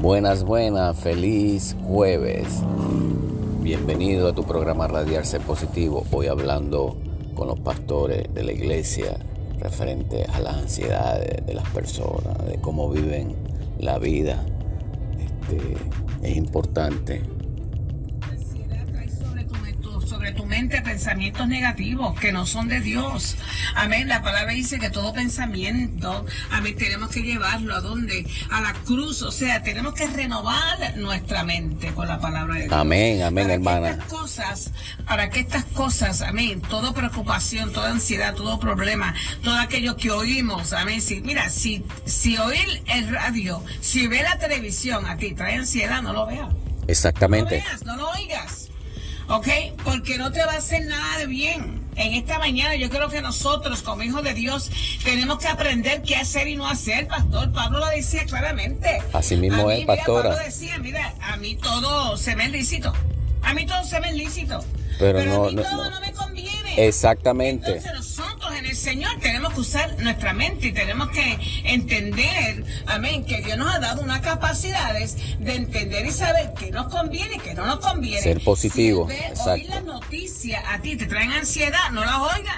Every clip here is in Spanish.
Buenas, buenas, feliz jueves. Bienvenido a tu programa Radiar Ser Positivo. Hoy hablando con los pastores de la iglesia referente a las ansiedades de las personas, de cómo viven la vida. Este, es importante tu mente pensamientos negativos que no son de Dios. Amén. La palabra dice que todo pensamiento, amén, tenemos que llevarlo a donde? A la cruz. O sea, tenemos que renovar nuestra mente con la palabra de Dios. Amén, amén, para hermana. Que estas cosas, para que estas cosas, amén, toda preocupación, toda ansiedad, todo problema, todo aquello que oímos, amén. Si, mira, si, si oír el radio, si ve la televisión a ti trae ansiedad, no lo veas. Exactamente. No lo veas, no lo oigas. ¿Ok? Porque no te va a hacer nada de bien. En esta mañana yo creo que nosotros como hijos de Dios tenemos que aprender qué hacer y no hacer, pastor. Pablo lo decía claramente. Así mismo a es, mí, pastora. Mira, Pablo decía, mira, a mí todo se me es lícito. A mí todo se me es lícito. Pero, Pero no, a mí no, todo no. no me conviene. Exactamente. Entonces Señor tenemos que usar nuestra mente y tenemos que entender, amén, que Dios nos ha dado unas capacidades de entender y saber qué nos conviene y qué no nos conviene. Ser positivo, Si el exacto. oír las noticias a ti te traen ansiedad, no las oigas.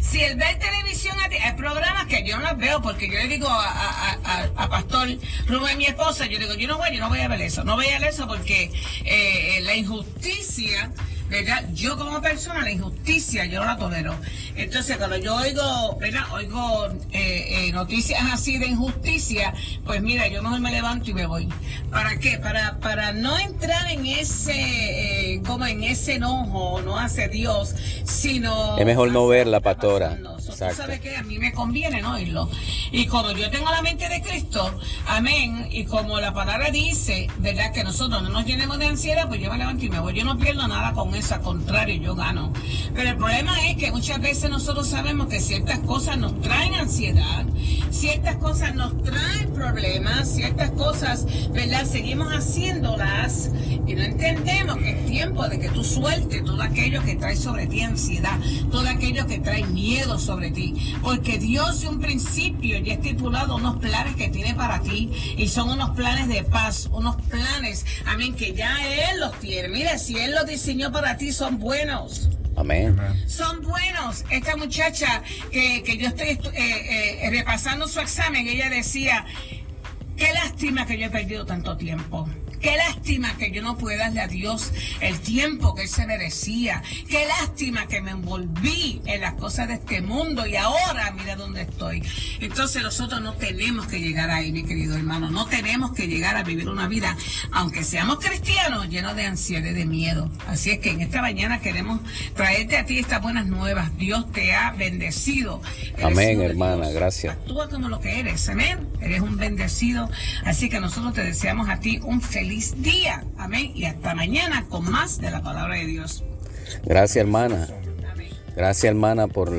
Si el ver televisión a ti, hay programas que yo no las veo porque yo le digo a, a, a, a Pastor Rubén, mi esposa, yo digo, yo no voy, yo no voy a ver eso, no voy a ver eso porque eh, la injusticia, ¿verdad? Yo como persona, la injusticia, yo no la tolero. Entonces, cuando yo oigo, ¿verdad? Oigo eh, eh, noticias así de injusticia, pues mira, yo mejor me levanto y me voy. ¿Para qué? Para, para no entrar en ese, eh, como en ese enojo, no hacia Dios, sino... Es mejor no verla, pastora. pasando. So, Tú Exacto. sabes que a mí me conviene no oírlo. Y como yo tengo la mente de Cristo, amén, y como la palabra dice, ¿verdad? Que nosotros no nos llenemos de ansiedad, pues yo me levanto y me voy. Yo no pierdo nada con eso, al contrario, yo gano. Pero el problema es que muchas veces nosotros sabemos que ciertas cosas nos traen ansiedad, ciertas cosas nos traen problemas, ciertas cosas, ¿verdad? Seguimos haciéndolas y no entendemos que es tiempo de que tú sueltes todo aquello que trae sobre ti ansiedad, todo aquello que trae miedo sobre ti. Porque Dios de un principio ya ha estipulado unos planes que tiene para ti y son unos planes de paz, unos planes, amén, que ya Él los tiene. Mira, si Él los diseñó para ti, son buenos Amén. son buenos. Esta muchacha que, que yo estoy eh, eh, repasando su examen, ella decía, qué lástima que yo he perdido tanto tiempo. Qué lástima que yo no pueda darle a Dios el tiempo que Él se merecía. Qué lástima que me envolví en las cosas de este mundo y ahora mira dónde estoy. Entonces nosotros no tenemos que llegar ahí, mi querido hermano. No tenemos que llegar a vivir una vida, aunque seamos cristianos, llenos de ansiedad y de miedo. Así es que en esta mañana queremos traerte a ti estas buenas nuevas. Dios te ha bendecido. Eres Amén, hermana, Dios. gracias. Actúa como lo que eres, amén. Eres un bendecido. Así que nosotros te deseamos a ti un feliz día, amén. Y hasta mañana con más de la palabra de Dios. Gracias, hermana. Amén. Gracias, hermana, por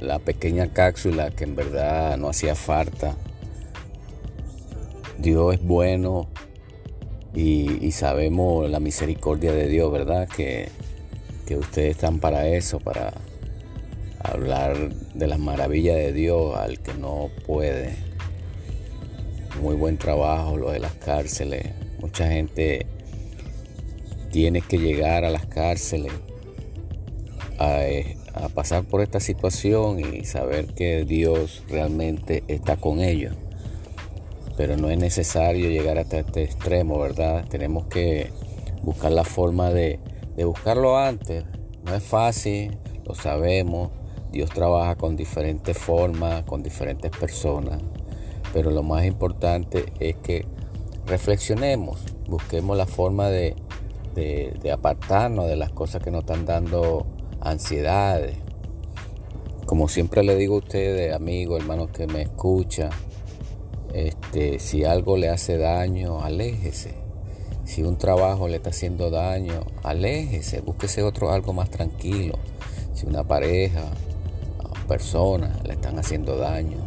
la pequeña cápsula que en verdad no hacía falta. Dios es bueno y, y sabemos la misericordia de Dios, ¿verdad? Que, que ustedes están para eso, para hablar de las maravillas de Dios al que no puede. Muy buen trabajo lo de las cárceles. Mucha gente tiene que llegar a las cárceles a, eh, a pasar por esta situación y saber que Dios realmente está con ellos. Pero no es necesario llegar hasta este extremo, ¿verdad? Tenemos que buscar la forma de buscarlo antes. No es fácil, lo sabemos. Dios trabaja con diferentes formas, con diferentes personas. Pero lo más importante es que reflexionemos, busquemos la forma de, de, apartarnos de las cosas que nos están dando ansiedades. Como siempre le digo a ustedes, amigos, hermanos que me escuchan, este, si algo le hace daño, aléjese. Si un trabajo le está haciendo daño, aléjese, búsquese otro algo más tranquilo. Si una pareja, personas le están haciendo daño,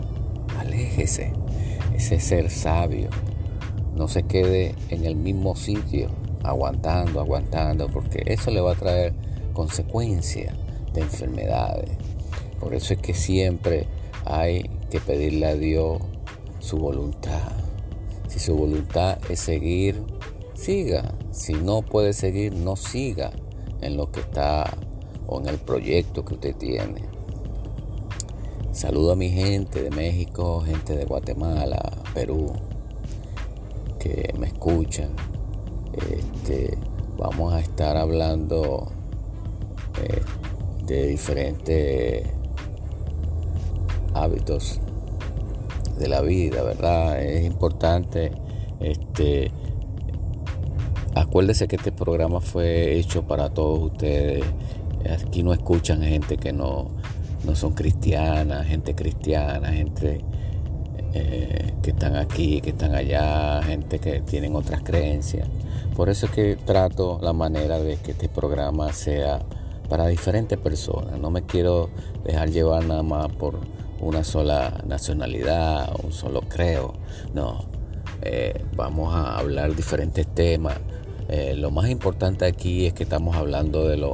aléjese. Ese es ser sabio. No se quede en el mismo sitio, aguantando, aguantando, porque eso le va a traer consecuencias de enfermedades. Por eso es que siempre hay que pedirle a Dios su voluntad. Si su voluntad es seguir, siga. Si no puede seguir, no siga en lo que está o en el proyecto que usted tiene. Saludo a mi gente de México, gente de Guatemala, Perú, que me escuchan. Este, vamos a estar hablando eh, de diferentes hábitos de la vida, ¿verdad? Es importante, este, acuérdese que este programa fue hecho para todos ustedes. Aquí no escuchan gente que no, no son cristianas, gente cristiana, gente eh, que están aquí, que están allá, gente que tienen otras creencias. Por eso es que trato la manera de que este programa sea para diferentes personas. No me quiero dejar llevar nada más por una sola nacionalidad, un solo creo. No, eh, vamos a hablar diferentes temas. Eh, lo más importante aquí es que estamos hablando de lo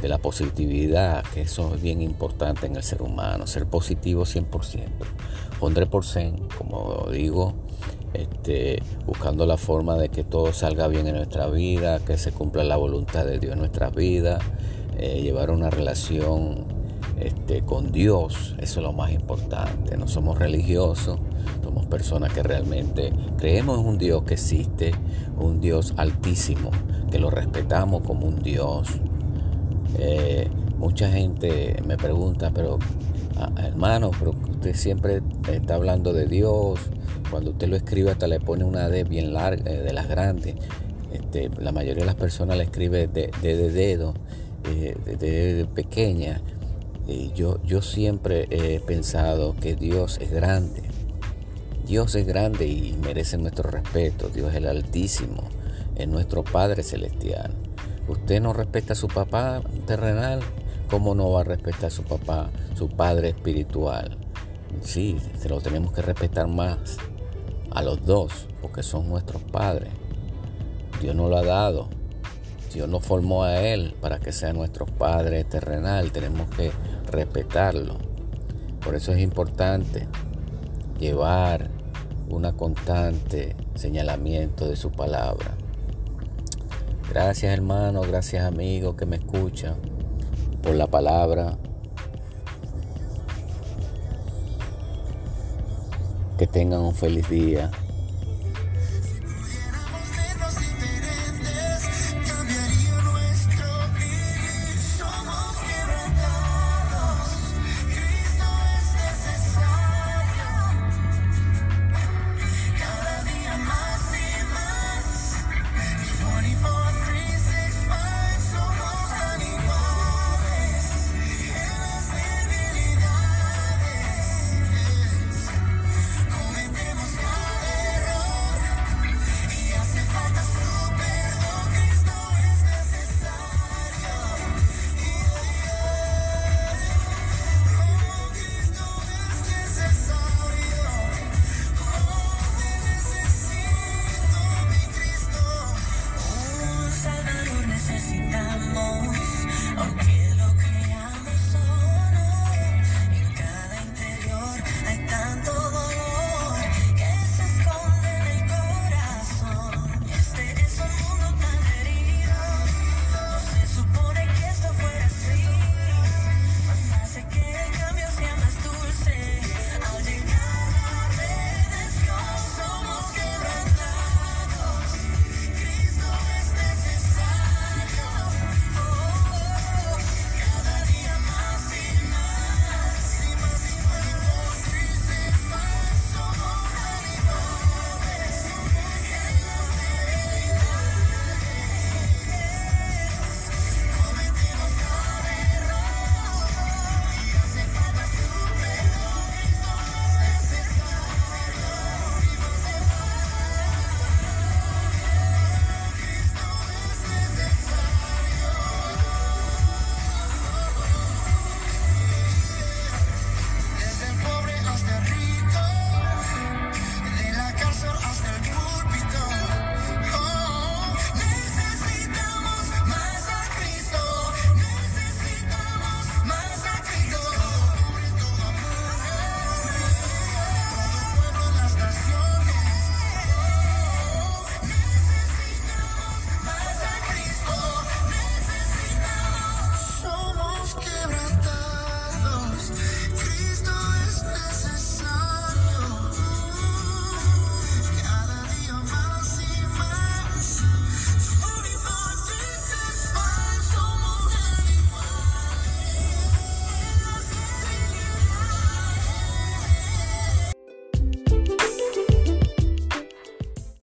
de la positividad, que eso es bien importante en el ser humano, ser positivo 100%. Pondré por como digo, este, buscando la forma de que todo salga bien en nuestra vida, que se cumpla la voluntad de Dios en nuestra vida, eh, llevar una relación este, con Dios, eso es lo más importante. No somos religiosos, somos personas que realmente creemos en un Dios que existe, un Dios altísimo, que lo respetamos como un Dios. Eh, mucha gente me pregunta, pero ah, hermano, pero usted siempre está hablando de Dios. Cuando usted lo escribe hasta le pone una D bien larga, eh, de las grandes. Este, la mayoría de las personas le escribe de, de, dedo, eh, de, pequeña yo, yo siempre he pensado que Dios es grande. Dios es grande y merece nuestro respeto. Dios es el Altísimo, es nuestro Padre Celestial. Usted no respeta a su papá terrenal, ¿cómo no va a respetar a su papá, su Padre espiritual? Sí, se lo tenemos que respetar más a los dos, porque son nuestros padres. Dios nos lo ha dado. Dios nos formó a Él para que sea nuestro Padre terrenal. Tenemos que respetarlo. Por eso es importante llevar una constante señalamiento de su palabra. Gracias hermano, gracias amigo que me escuchan por la palabra. Que tengan un feliz día.